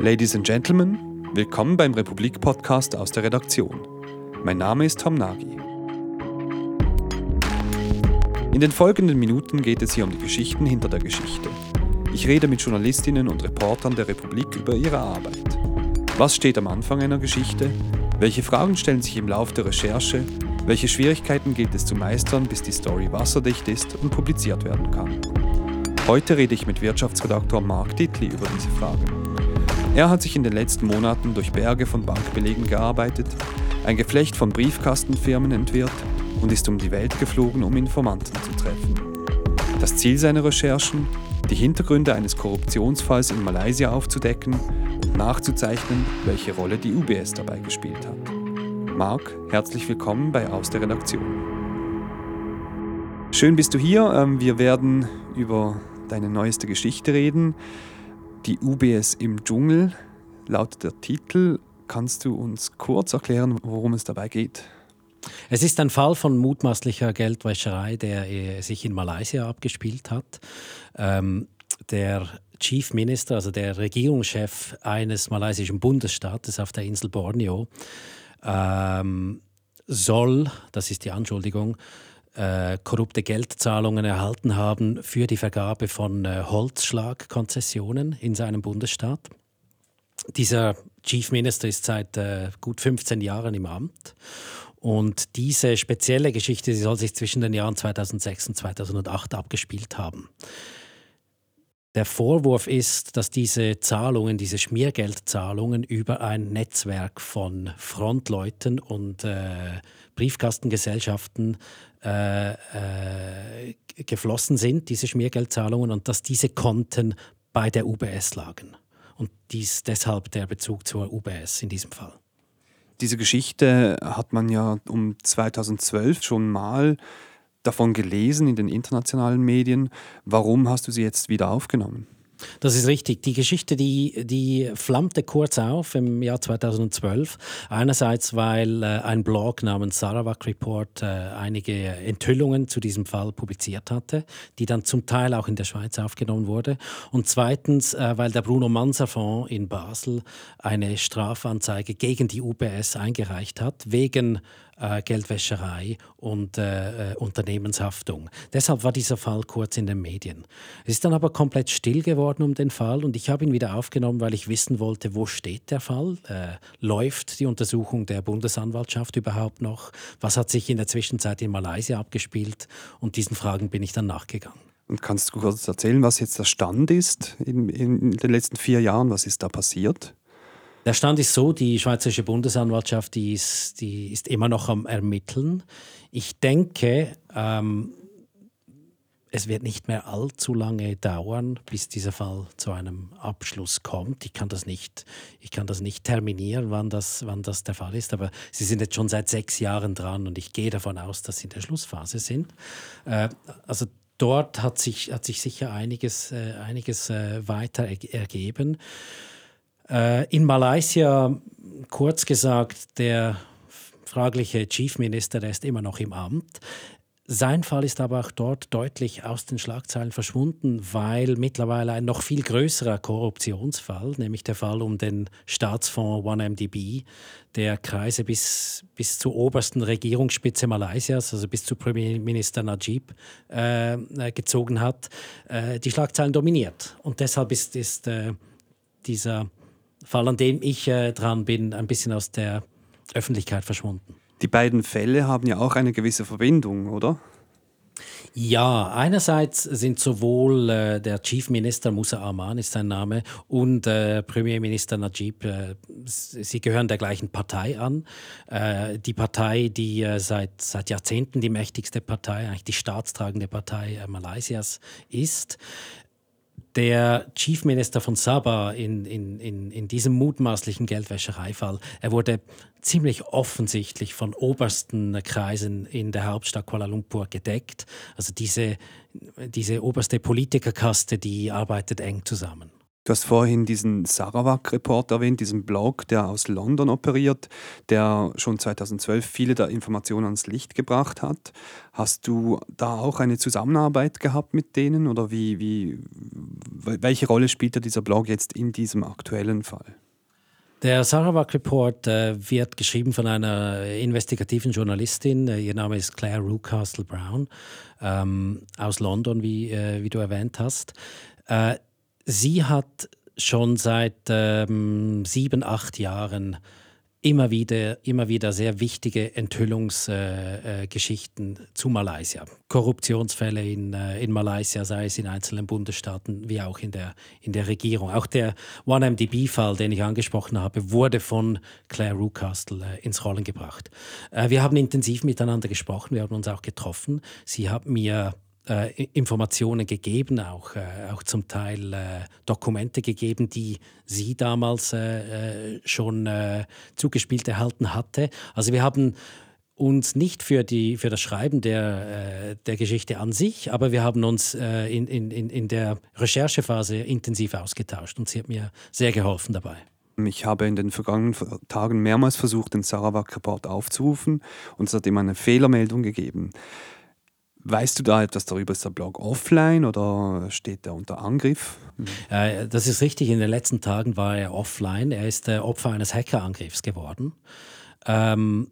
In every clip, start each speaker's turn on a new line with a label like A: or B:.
A: Ladies and Gentlemen, willkommen beim Republik-Podcast aus der Redaktion. Mein Name ist Tom Nagy. In den folgenden Minuten geht es hier um die Geschichten hinter der Geschichte. Ich rede mit Journalistinnen und Reportern der Republik über ihre Arbeit. Was steht am Anfang einer Geschichte? Welche Fragen stellen sich im Lauf der Recherche? Welche Schwierigkeiten gilt es zu meistern, bis die Story wasserdicht ist und publiziert werden kann? Heute rede ich mit Wirtschaftsredaktor Mark Dittli über diese Frage. Er hat sich in den letzten Monaten durch Berge von Bankbelegen gearbeitet, ein Geflecht von Briefkastenfirmen entwirrt und ist um die Welt geflogen, um Informanten zu treffen. Das Ziel seiner Recherchen? Die Hintergründe eines Korruptionsfalls in Malaysia aufzudecken und nachzuzeichnen, welche Rolle die UBS dabei gespielt hat. Marc, herzlich willkommen bei Aus der Redaktion. Schön bist du hier. Ähm, wir werden über deine neueste Geschichte reden. Die UBS im Dschungel lautet der Titel. Kannst du uns kurz erklären, worum es dabei geht?
B: Es ist ein Fall von mutmaßlicher Geldwäscherei, der äh, sich in Malaysia abgespielt hat. Ähm, der Chief Minister, also der Regierungschef eines malaysischen Bundesstaates auf der Insel Borneo, ähm, soll, das ist die Anschuldigung, äh, korrupte Geldzahlungen erhalten haben für die Vergabe von äh, Holzschlagkonzessionen in seinem Bundesstaat. Dieser Chief Minister ist seit äh, gut 15 Jahren im Amt und diese spezielle Geschichte die soll sich zwischen den Jahren 2006 und 2008 abgespielt haben. Der Vorwurf ist, dass diese Zahlungen, diese Schmiergeldzahlungen über ein Netzwerk von Frontleuten und äh, Briefkastengesellschaften äh, äh, geflossen sind, diese Schmiergeldzahlungen, und dass diese Konten bei der UBS lagen. Und dies deshalb der Bezug zur UBS in diesem Fall.
A: Diese Geschichte hat man ja um 2012 schon mal davon gelesen in den internationalen Medien. Warum hast du sie jetzt wieder aufgenommen?
B: Das ist richtig. Die Geschichte, die, die flammte kurz auf im Jahr 2012. Einerseits, weil äh, ein Blog namens Sarawak Report äh, einige Enthüllungen zu diesem Fall publiziert hatte, die dann zum Teil auch in der Schweiz aufgenommen wurde. Und zweitens, äh, weil der Bruno Manser Fonds in Basel eine Strafanzeige gegen die UBS eingereicht hat, wegen äh, Geldwäscherei und äh, äh, Unternehmenshaftung. Deshalb war dieser Fall kurz in den Medien. Es ist dann aber komplett still geworden um den Fall und ich habe ihn wieder aufgenommen, weil ich wissen wollte, wo steht der Fall? Äh, läuft die Untersuchung der Bundesanwaltschaft überhaupt noch? Was hat sich in der Zwischenzeit in Malaysia abgespielt? Und diesen Fragen bin ich dann nachgegangen.
A: Und kannst du kurz erzählen, was jetzt der Stand ist in, in den letzten vier Jahren? Was ist da passiert?
B: Der Stand ist so, die Schweizerische Bundesanwaltschaft die ist, die ist immer noch am Ermitteln. Ich denke, ähm, es wird nicht mehr allzu lange dauern, bis dieser Fall zu einem Abschluss kommt. Ich kann das nicht, ich kann das nicht terminieren, wann das, wann das der Fall ist, aber Sie sind jetzt schon seit sechs Jahren dran und ich gehe davon aus, dass Sie in der Schlussphase sind. Äh, also dort hat sich, hat sich sicher einiges, äh, einiges äh, weiter ergeben. Äh, in Malaysia, kurz gesagt, der fragliche Chief Minister, der ist immer noch im Amt. Sein Fall ist aber auch dort deutlich aus den Schlagzeilen verschwunden, weil mittlerweile ein noch viel größerer Korruptionsfall, nämlich der Fall um den Staatsfonds OneMDB, der Kreise bis, bis zur obersten Regierungsspitze Malaysias, also bis zu Premierminister Najib, äh, gezogen hat, äh, die Schlagzeilen dominiert. Und deshalb ist, ist äh, dieser Fall, an dem ich äh, dran bin, ein bisschen aus der Öffentlichkeit verschwunden.
A: Die beiden Fälle haben ja auch eine gewisse Verbindung, oder?
B: Ja, einerseits sind sowohl äh, der Chief Minister Musa Arman ist sein Name und äh, Premierminister Najib, äh, sie gehören der gleichen Partei an. Äh, die Partei, die äh, seit, seit Jahrzehnten die mächtigste Partei, eigentlich die staatstragende Partei äh, Malaysias ist der Chief Minister von Sabah in, in, in, in diesem mutmaßlichen Geldwäschereifall, er wurde ziemlich offensichtlich von obersten Kreisen in der Hauptstadt Kuala Lumpur gedeckt. Also diese, diese oberste Politikerkaste, die arbeitet eng zusammen.
A: Du hast vorhin diesen Sarawak-Report erwähnt, diesen Blog, der aus London operiert, der schon 2012 viele der Informationen ans Licht gebracht hat. Hast du da auch eine Zusammenarbeit gehabt mit denen oder wie, wie, welche Rolle spielt dieser Blog jetzt in diesem aktuellen Fall?
B: Der Sarawak Report äh, wird geschrieben von einer investigativen Journalistin. Äh, ihr Name ist Claire Rucastle Brown ähm, aus London, wie, äh, wie du erwähnt hast. Äh, Sie hat schon seit ähm, sieben, acht Jahren immer wieder, immer wieder sehr wichtige Enthüllungsgeschichten äh, äh, zu Malaysia. Korruptionsfälle in, äh, in Malaysia, sei es in einzelnen Bundesstaaten wie auch in der, in der Regierung. Auch der OneMDB-Fall, den ich angesprochen habe, wurde von Claire Rucastle äh, ins Rollen gebracht. Äh, wir haben intensiv miteinander gesprochen, wir haben uns auch getroffen. Sie hat mir äh, Informationen gegeben, auch, äh, auch zum Teil äh, Dokumente gegeben, die sie damals äh, äh, schon äh, zugespielt erhalten hatte. Also wir haben uns nicht für, die, für das Schreiben der, der Geschichte an sich, aber wir haben uns in, in, in der Recherchephase intensiv ausgetauscht und sie hat mir sehr geholfen dabei.
A: Ich habe in den vergangenen Tagen mehrmals versucht, den Sarawak-Report aufzurufen und es hat ihm eine Fehlermeldung gegeben. Weißt du da etwas darüber? Ist der Blog offline oder steht er unter Angriff?
B: Äh, das ist richtig. In den letzten Tagen war er offline. Er ist äh, Opfer eines Hackerangriffs geworden. Ähm,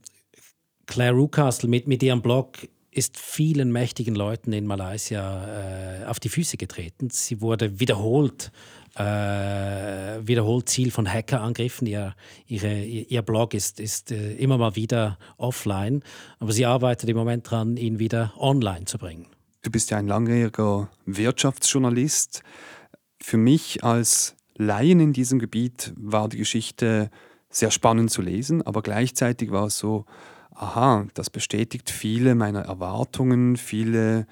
B: Claire Rucastle mit, mit ihrem Blog ist vielen mächtigen Leuten in Malaysia äh, auf die Füße getreten. Sie wurde wiederholt äh, wiederholt Ziel von Hackerangriffen. Ihr, ihre, ihr Blog ist, ist äh, immer mal wieder offline, aber sie arbeitet im Moment daran, ihn wieder online zu bringen.
A: Du bist ja ein langjähriger Wirtschaftsjournalist. Für mich als Laien in diesem Gebiet war die Geschichte sehr spannend zu lesen, aber gleichzeitig war es so, aha, das bestätigt viele meiner Erwartungen, viele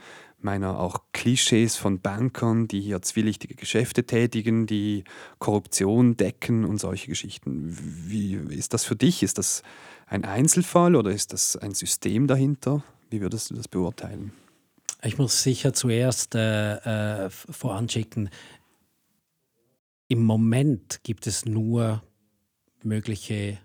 A: meiner auch Klischees von Bankern, die hier zwielichtige Geschäfte tätigen, die Korruption decken und solche Geschichten. Wie ist das für dich? Ist das ein Einzelfall oder ist das ein System dahinter? Wie würdest du das beurteilen?
B: Ich muss sicher zuerst äh, äh, voranschicken, im Moment gibt es nur mögliche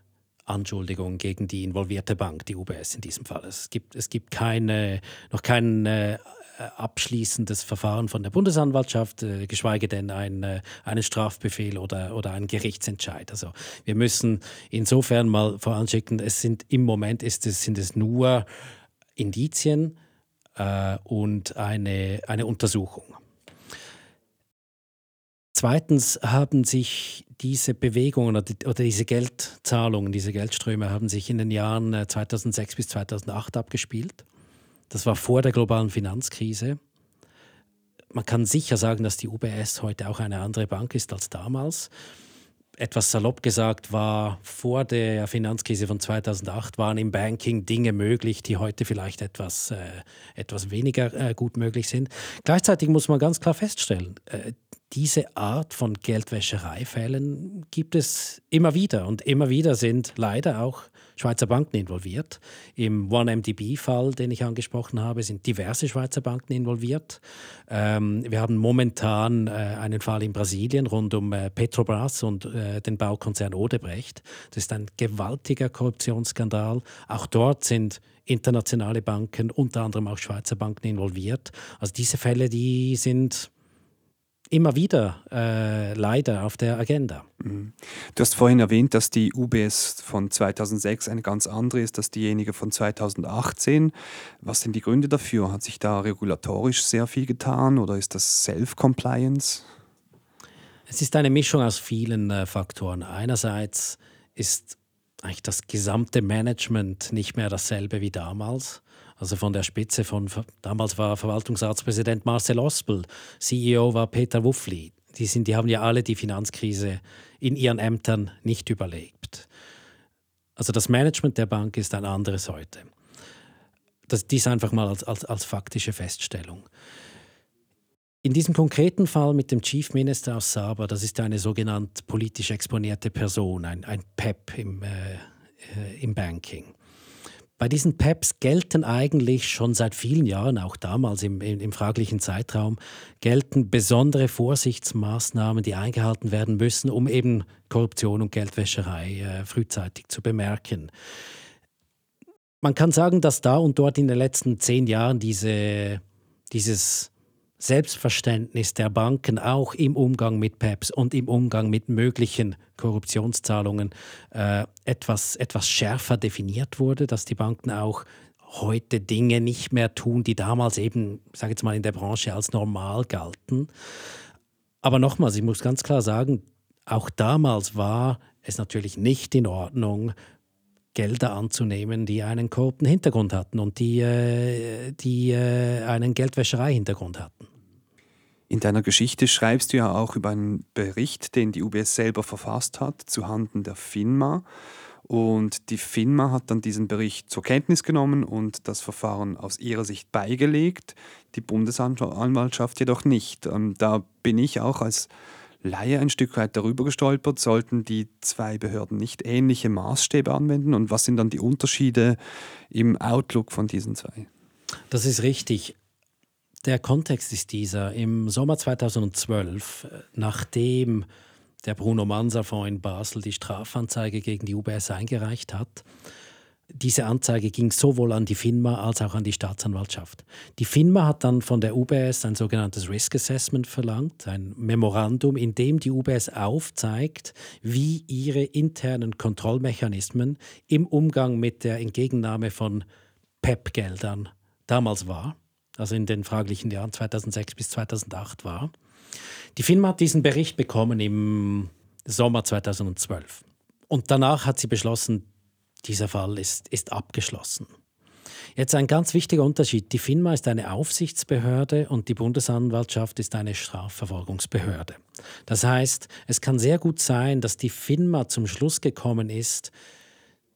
B: Anschuldigungen gegen die involvierte Bank, die UBS in diesem Fall. Es gibt, es gibt keine, noch keinen äh, abschließendes Verfahren von der Bundesanwaltschaft, äh, geschweige denn ein, äh, einen Strafbefehl oder, oder einen Gerichtsentscheid. Also wir müssen insofern mal voranschicken, es sind im Moment ist es, sind es nur Indizien äh, und eine, eine Untersuchung. Zweitens haben sich diese Bewegungen oder diese Geldzahlungen, diese Geldströme haben sich in den Jahren 2006 bis 2008 abgespielt. Das war vor der globalen Finanzkrise. Man kann sicher sagen, dass die UBS heute auch eine andere Bank ist als damals. Etwas salopp gesagt war, vor der Finanzkrise von 2008 waren im Banking Dinge möglich, die heute vielleicht etwas, äh, etwas weniger äh, gut möglich sind. Gleichzeitig muss man ganz klar feststellen, äh, diese Art von Geldwäschereifällen gibt es immer wieder. Und immer wieder sind leider auch Schweizer Banken involviert. Im OneMDB-Fall, den ich angesprochen habe, sind diverse Schweizer Banken involviert. Ähm, wir haben momentan äh, einen Fall in Brasilien rund um äh, Petrobras und äh, den Baukonzern Odebrecht. Das ist ein gewaltiger Korruptionsskandal. Auch dort sind internationale Banken, unter anderem auch Schweizer Banken involviert. Also diese Fälle, die sind immer wieder äh, leider auf der Agenda. Mhm.
A: Du hast vorhin erwähnt, dass die UBS von 2006 eine ganz andere ist als diejenige von 2018. Was sind die Gründe dafür? Hat sich da regulatorisch sehr viel getan oder ist das Self-Compliance?
B: Es ist eine Mischung aus vielen äh, Faktoren. Einerseits ist eigentlich das gesamte Management nicht mehr dasselbe wie damals. Also von der Spitze von, damals war Verwaltungsratspräsident Marcel Ospel, CEO war Peter Wuffli. Die, sind, die haben ja alle die Finanzkrise in ihren Ämtern nicht überlebt. Also das Management der Bank ist ein anderes heute. Das, dies einfach mal als, als, als faktische Feststellung. In diesem konkreten Fall mit dem Chief Minister aus Saba, das ist eine sogenannte politisch exponierte Person, ein, ein PEP im, äh, äh, im Banking. Bei diesen PEPs gelten eigentlich schon seit vielen Jahren, auch damals im, im, im, fraglichen Zeitraum, gelten besondere Vorsichtsmaßnahmen, die eingehalten werden müssen, um eben Korruption und Geldwäscherei äh, frühzeitig zu bemerken. Man kann sagen, dass da und dort in den letzten zehn Jahren diese, dieses Selbstverständnis der Banken auch im Umgang mit PEPs und im Umgang mit möglichen Korruptionszahlungen äh, etwas, etwas schärfer definiert wurde, dass die Banken auch heute Dinge nicht mehr tun, die damals eben, sage jetzt mal, in der Branche als normal galten. Aber nochmals, ich muss ganz klar sagen, auch damals war es natürlich nicht in Ordnung, Gelder anzunehmen, die einen korrupten Hintergrund hatten und die, äh, die äh, einen Geldwäscherei-Hintergrund hatten.
A: In deiner Geschichte schreibst du ja auch über einen Bericht, den die UBS selber verfasst hat, zuhanden der FINMA. Und die FINMA hat dann diesen Bericht zur Kenntnis genommen und das Verfahren aus ihrer Sicht beigelegt, die Bundesanwaltschaft jedoch nicht. Ähm, da bin ich auch als Laie ein Stück weit darüber gestolpert. Sollten die zwei Behörden nicht ähnliche Maßstäbe anwenden? Und was sind dann die Unterschiede im Outlook von diesen zwei?
B: Das ist richtig. Der Kontext ist dieser. Im Sommer 2012, nachdem der Bruno Manser Fonds in Basel die Strafanzeige gegen die UBS eingereicht hat, diese Anzeige ging sowohl an die FINMA als auch an die Staatsanwaltschaft. Die FINMA hat dann von der UBS ein sogenanntes Risk Assessment verlangt, ein Memorandum, in dem die UBS aufzeigt, wie ihre internen Kontrollmechanismen im Umgang mit der Entgegennahme von PEP-Geldern damals war also in den fraglichen Jahren 2006 bis 2008 war. Die FINMA hat diesen Bericht bekommen im Sommer 2012. Und danach hat sie beschlossen, dieser Fall ist, ist abgeschlossen. Jetzt ein ganz wichtiger Unterschied. Die FINMA ist eine Aufsichtsbehörde und die Bundesanwaltschaft ist eine Strafverfolgungsbehörde. Das heißt, es kann sehr gut sein, dass die FINMA zum Schluss gekommen ist,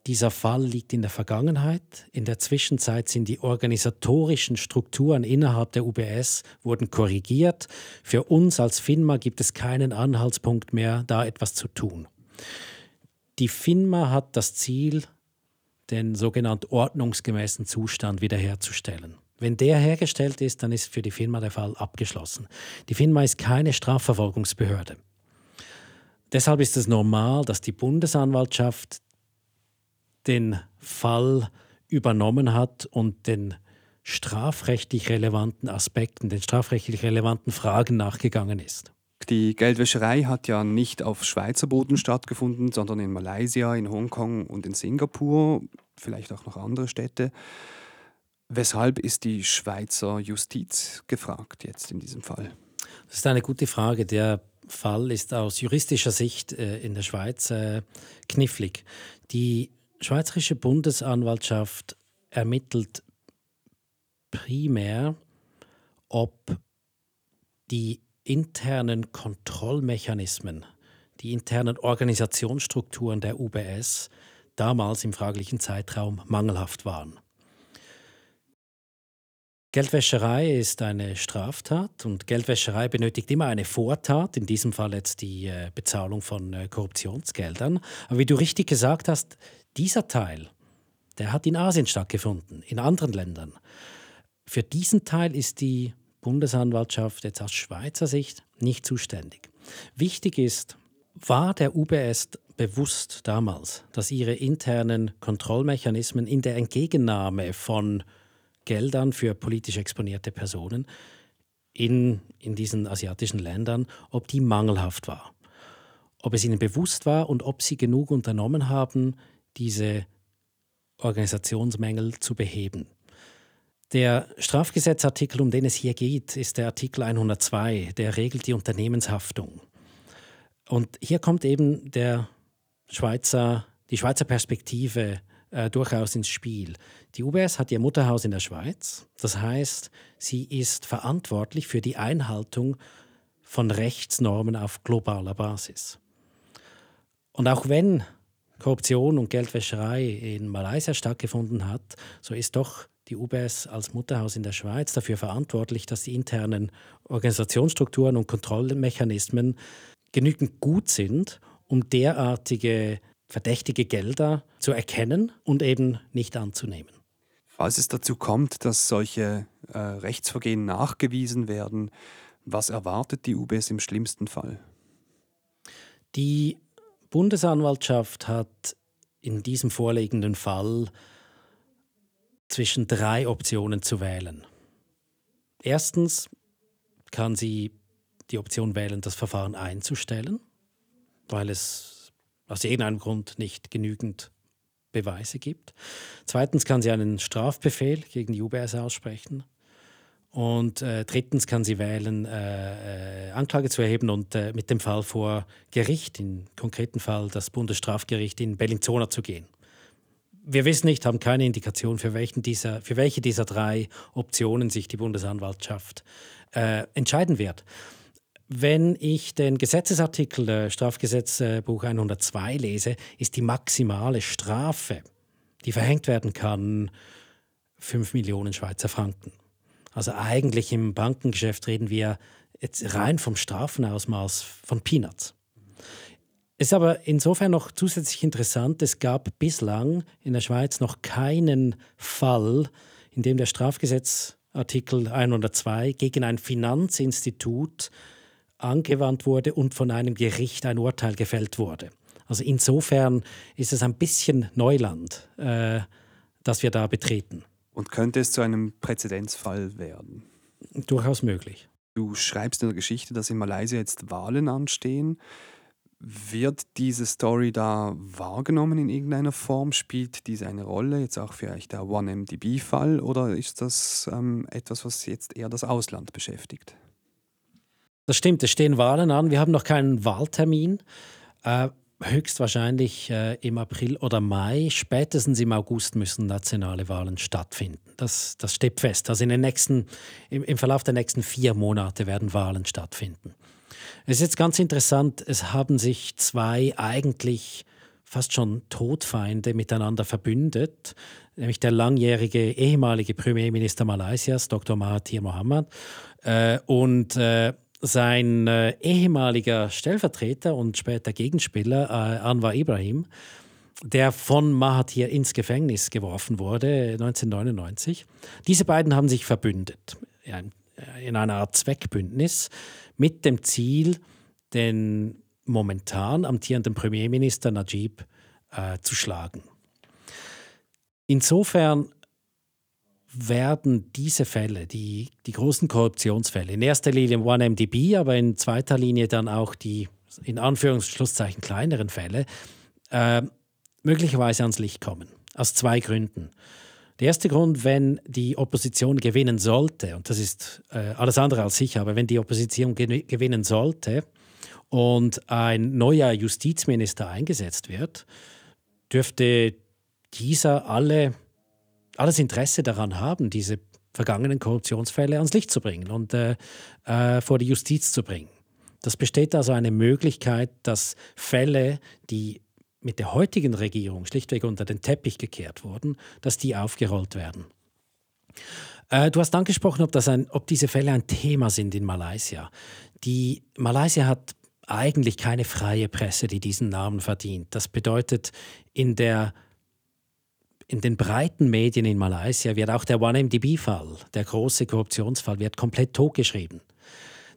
B: dieser Fall liegt in der Vergangenheit. In der Zwischenzeit sind die organisatorischen Strukturen innerhalb der UBS wurden korrigiert. Für uns als FINMA gibt es keinen Anhaltspunkt mehr, da etwas zu tun. Die FINMA hat das Ziel, den sogenannten ordnungsgemäßen Zustand wiederherzustellen. Wenn der hergestellt ist, dann ist für die FINMA der Fall abgeschlossen. Die FINMA ist keine Strafverfolgungsbehörde. Deshalb ist es normal, dass die Bundesanwaltschaft den Fall übernommen hat und den strafrechtlich relevanten Aspekten, den strafrechtlich relevanten Fragen nachgegangen ist.
A: Die Geldwäscherei hat ja nicht auf Schweizer Boden stattgefunden, sondern in Malaysia, in Hongkong und in Singapur, vielleicht auch noch andere Städte. Weshalb ist die Schweizer Justiz gefragt jetzt in diesem Fall?
B: Das ist eine gute Frage. Der Fall ist aus juristischer Sicht äh, in der Schweiz äh, knifflig. Die Schweizerische Bundesanwaltschaft ermittelt primär, ob die internen Kontrollmechanismen, die internen Organisationsstrukturen der UBS damals im fraglichen Zeitraum mangelhaft waren. Geldwäscherei ist eine Straftat und Geldwäscherei benötigt immer eine Vortat, in diesem Fall jetzt die äh, Bezahlung von äh, Korruptionsgeldern. Aber wie du richtig gesagt hast, dieser Teil, der hat in Asien stattgefunden, in anderen Ländern. Für diesen Teil ist die Bundesanwaltschaft jetzt aus Schweizer Sicht nicht zuständig. Wichtig ist, war der UBS bewusst damals, dass ihre internen Kontrollmechanismen in der Entgegennahme von Geldern für politisch exponierte Personen in, in diesen asiatischen Ländern, ob die mangelhaft war. Ob es ihnen bewusst war und ob sie genug unternommen haben, diese Organisationsmängel zu beheben. Der Strafgesetzartikel, um den es hier geht, ist der Artikel 102, der regelt die Unternehmenshaftung. Und hier kommt eben der Schweizer, die Schweizer Perspektive äh, durchaus ins Spiel. Die UBS hat ihr Mutterhaus in der Schweiz, das heißt, sie ist verantwortlich für die Einhaltung von Rechtsnormen auf globaler Basis. Und auch wenn Korruption und Geldwäscherei in Malaysia stattgefunden hat, so ist doch die UBS als Mutterhaus in der Schweiz dafür verantwortlich, dass die internen Organisationsstrukturen und Kontrollmechanismen genügend gut sind, um derartige verdächtige Gelder zu erkennen und eben nicht anzunehmen.
A: Falls es dazu kommt, dass solche äh, Rechtsvergehen nachgewiesen werden, was erwartet die UBS im schlimmsten Fall?
B: Die Bundesanwaltschaft hat in diesem vorliegenden Fall zwischen drei Optionen zu wählen. Erstens kann sie die Option wählen, das Verfahren einzustellen, weil es aus irgendeinem Grund nicht genügend Beweise gibt. Zweitens kann sie einen Strafbefehl gegen die UBS aussprechen. Und äh, drittens kann sie wählen, äh, äh, Anklage zu erheben und äh, mit dem Fall vor Gericht, im konkreten Fall das Bundesstrafgericht in Bellinzona zu gehen. Wir wissen nicht, haben keine Indikation, für, welchen dieser, für welche dieser drei Optionen sich die Bundesanwaltschaft äh, entscheiden wird. Wenn ich den Gesetzesartikel äh, Strafgesetzbuch 102 lese, ist die maximale Strafe, die verhängt werden kann, 5 Millionen Schweizer Franken. Also eigentlich im Bankengeschäft reden wir jetzt rein vom Strafenausmaß von Peanuts. Ist aber insofern noch zusätzlich interessant, es gab bislang in der Schweiz noch keinen Fall, in dem der Strafgesetzartikel 102 gegen ein Finanzinstitut angewandt wurde und von einem Gericht ein Urteil gefällt wurde. Also insofern ist es ein bisschen Neuland, äh, das wir da betreten.
A: Und könnte es zu einem Präzedenzfall werden?
B: Durchaus möglich.
A: Du schreibst in der Geschichte, dass in Malaysia jetzt Wahlen anstehen. Wird diese Story da wahrgenommen in irgendeiner Form? Spielt diese eine Rolle, jetzt auch vielleicht der OneMDB-Fall, oder ist das ähm, etwas, was jetzt eher das Ausland beschäftigt?
B: Das stimmt, es stehen Wahlen an. Wir haben noch keinen Wahltermin. Äh, höchstwahrscheinlich äh, im April oder Mai, spätestens im August müssen nationale Wahlen stattfinden. Das, das steht fest. Also in den nächsten, im, im Verlauf der nächsten vier Monate werden Wahlen stattfinden. Es ist jetzt ganz interessant, es haben sich zwei eigentlich fast schon Todfeinde miteinander verbündet, nämlich der langjährige ehemalige Premierminister Malaysias, Dr. Mahathir Mohamad, äh, und äh, sein äh, ehemaliger Stellvertreter und später Gegenspieler äh, Anwar Ibrahim, der von Mahathir ins Gefängnis geworfen wurde 1999. Diese beiden haben sich verbündet in einer Art Zweckbündnis mit dem Ziel, den momentan amtierenden Premierminister Najib äh, zu schlagen. Insofern werden diese Fälle, die, die großen Korruptionsfälle, in erster Linie im OneMDB, aber in zweiter Linie dann auch die in Anführungsschlusszeichen kleineren Fälle, äh, möglicherweise ans Licht kommen. Aus zwei Gründen. Der erste Grund, wenn die Opposition gewinnen sollte, und das ist äh, alles andere als sicher, aber wenn die Opposition gewinnen sollte und ein neuer Justizminister eingesetzt wird, dürfte dieser alle alles Interesse daran haben, diese vergangenen Korruptionsfälle ans Licht zu bringen und äh, äh, vor die Justiz zu bringen. Das besteht also eine Möglichkeit, dass Fälle, die mit der heutigen Regierung schlichtweg unter den Teppich gekehrt wurden, dass die aufgerollt werden. Äh, du hast angesprochen, ob, das ein, ob diese Fälle ein Thema sind in Malaysia. Die Malaysia hat eigentlich keine freie Presse, die diesen Namen verdient. Das bedeutet, in der in den breiten Medien in Malaysia wird auch der OneMDB-Fall, der große Korruptionsfall, wird komplett totgeschrieben.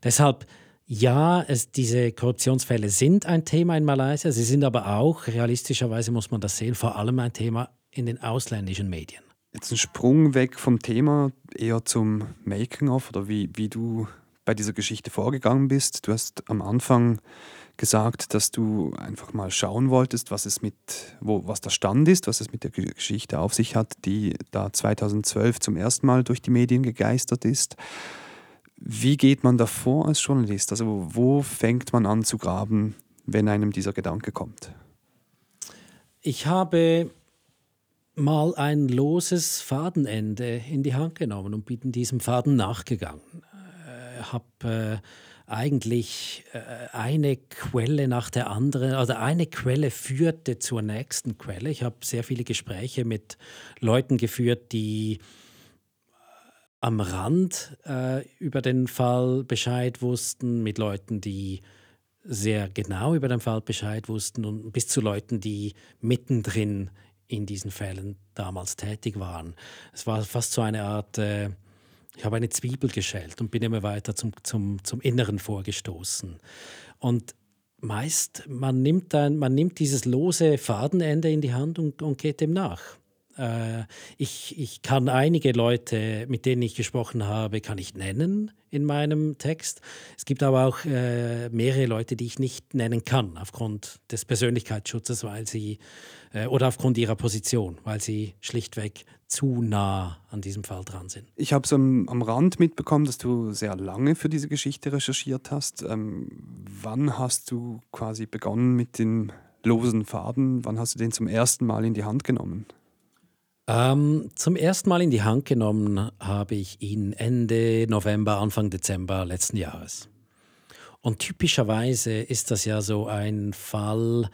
B: Deshalb, ja, es, diese Korruptionsfälle sind ein Thema in Malaysia, sie sind aber auch, realistischerweise muss man das sehen, vor allem ein Thema in den ausländischen Medien.
A: Jetzt ein Sprung weg vom Thema, eher zum Making-of oder wie, wie du bei dieser Geschichte vorgegangen bist. Du hast am Anfang gesagt, dass du einfach mal schauen wolltest, was es mit, wo, was der Stand ist, was es mit der Geschichte auf sich hat, die da 2012 zum ersten Mal durch die Medien gegeistert ist. Wie geht man davor als Journalist? Also wo fängt man an zu graben, wenn einem dieser Gedanke kommt?
B: Ich habe mal ein loses Fadenende in die Hand genommen und bin diesem Faden nachgegangen. Äh, habe äh, eigentlich äh, eine Quelle nach der anderen, also eine Quelle führte zur nächsten Quelle. Ich habe sehr viele Gespräche mit Leuten geführt, die am Rand äh, über den Fall Bescheid wussten, mit Leuten, die sehr genau über den Fall Bescheid wussten und bis zu Leuten, die mittendrin in diesen Fällen damals tätig waren. Es war fast so eine Art, äh, ich habe eine Zwiebel geschält und bin immer weiter zum, zum, zum Inneren vorgestoßen. Und meist, man nimmt, ein, man nimmt dieses lose Fadenende in die Hand und, und geht dem nach. Äh, ich, ich kann einige Leute, mit denen ich gesprochen habe, kann ich nennen in meinem Text. Es gibt aber auch äh, mehrere Leute, die ich nicht nennen kann aufgrund des Persönlichkeitsschutzes, weil sie äh, oder aufgrund ihrer Position, weil sie schlichtweg zu nah an diesem Fall dran sind.
A: Ich habe so am, am, Rand mitbekommen, dass du sehr lange für diese Geschichte recherchiert hast. Ähm, wann hast du quasi begonnen mit dem losen Faden? Wann hast du den zum ersten Mal in die Hand genommen?
B: Ähm, zum ersten Mal in die Hand genommen habe ich ihn Ende November, Anfang Dezember letzten Jahres. Und typischerweise ist das ja so ein Fall,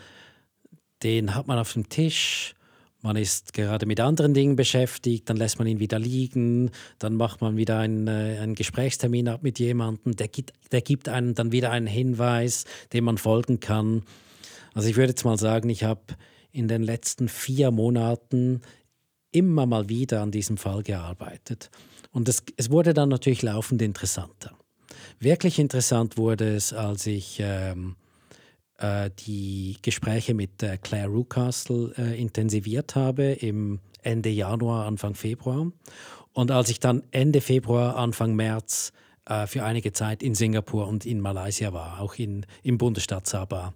B: den hat man auf dem Tisch, man ist gerade mit anderen Dingen beschäftigt, dann lässt man ihn wieder liegen, dann macht man wieder einen, äh, einen Gesprächstermin ab mit jemandem, der gibt, der gibt einem dann wieder einen Hinweis, dem man folgen kann. Also ich würde jetzt mal sagen, ich habe in den letzten vier Monaten immer mal wieder an diesem Fall gearbeitet. Und es, es wurde dann natürlich laufend interessanter. Wirklich interessant wurde es, als ich ähm, äh, die Gespräche mit äh, Claire Rucastle äh, intensiviert habe im Ende Januar, Anfang Februar. Und als ich dann Ende Februar, Anfang März äh, für einige Zeit in Singapur und in Malaysia war, auch in, im Bundesstaat Sabah,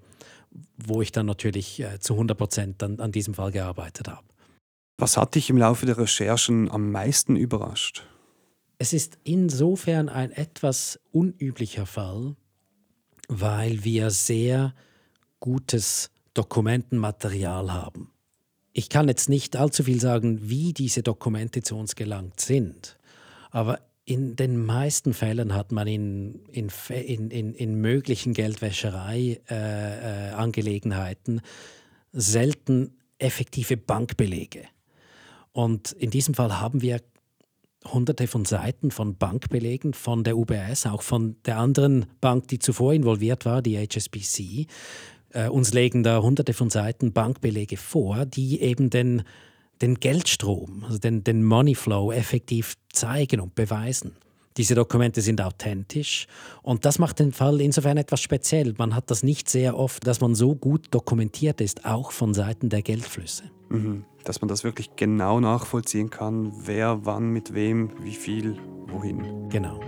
B: wo ich dann natürlich äh, zu 100 Prozent an, an diesem Fall gearbeitet habe.
A: Was hat dich im Laufe der Recherchen am meisten überrascht?
B: Es ist insofern ein etwas unüblicher Fall, weil wir sehr gutes Dokumentenmaterial haben. Ich kann jetzt nicht allzu viel sagen, wie diese Dokumente zu uns gelangt sind, aber in den meisten Fällen hat man in, in, in, in, möglichen Geldwäscherei-Angelegenheiten äh, äh, selten effektive Bankbelege. Und in diesem Fall haben wir hunderte von Seiten von Bankbelegen von der UBS, auch von der anderen Bank, die zuvor involviert war, die HSBC. Äh, uns legen da hunderte von Seiten Bankbelege vor, die eben den, den Geldstrom, also den, den Money Flow effektiv zeigen und beweisen. Diese Dokumente sind authentisch und das macht den Fall insofern etwas speziell. Man hat das nicht sehr oft, dass man so gut dokumentiert ist, auch von Seiten der Geldflüsse.
A: Mhm. Dass man das wirklich genau nachvollziehen kann, wer wann mit wem, wie viel, wohin.
B: Genau.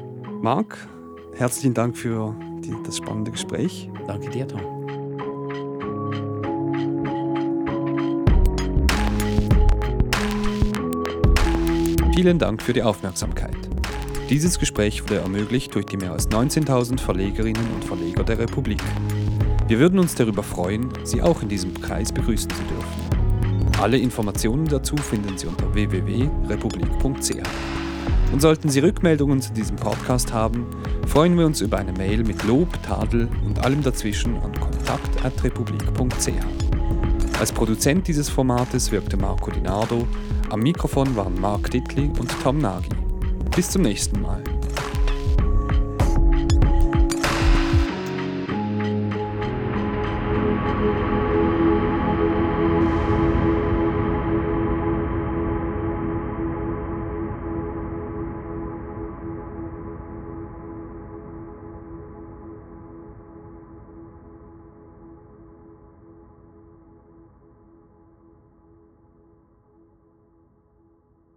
A: Marc, herzlichen Dank für die, das spannende Gespräch.
B: Danke dir, Tom.
A: Vielen Dank für die Aufmerksamkeit. Dieses Gespräch wurde ermöglicht durch die mehr als 19.000 Verlegerinnen und Verleger der Republik. Wir würden uns darüber freuen, Sie auch in diesem Kreis begrüßen zu dürfen. Alle Informationen dazu finden Sie unter www.republik.ch. Und sollten Sie Rückmeldungen zu diesem Podcast haben, freuen wir uns über eine Mail mit Lob, Tadel und allem dazwischen an kontakt.republik.ch. Als Produzent dieses Formates wirkte Marco Dinardo, am Mikrofon waren Marc Dittli und Tom Nagy. Bis zum nächsten Mal.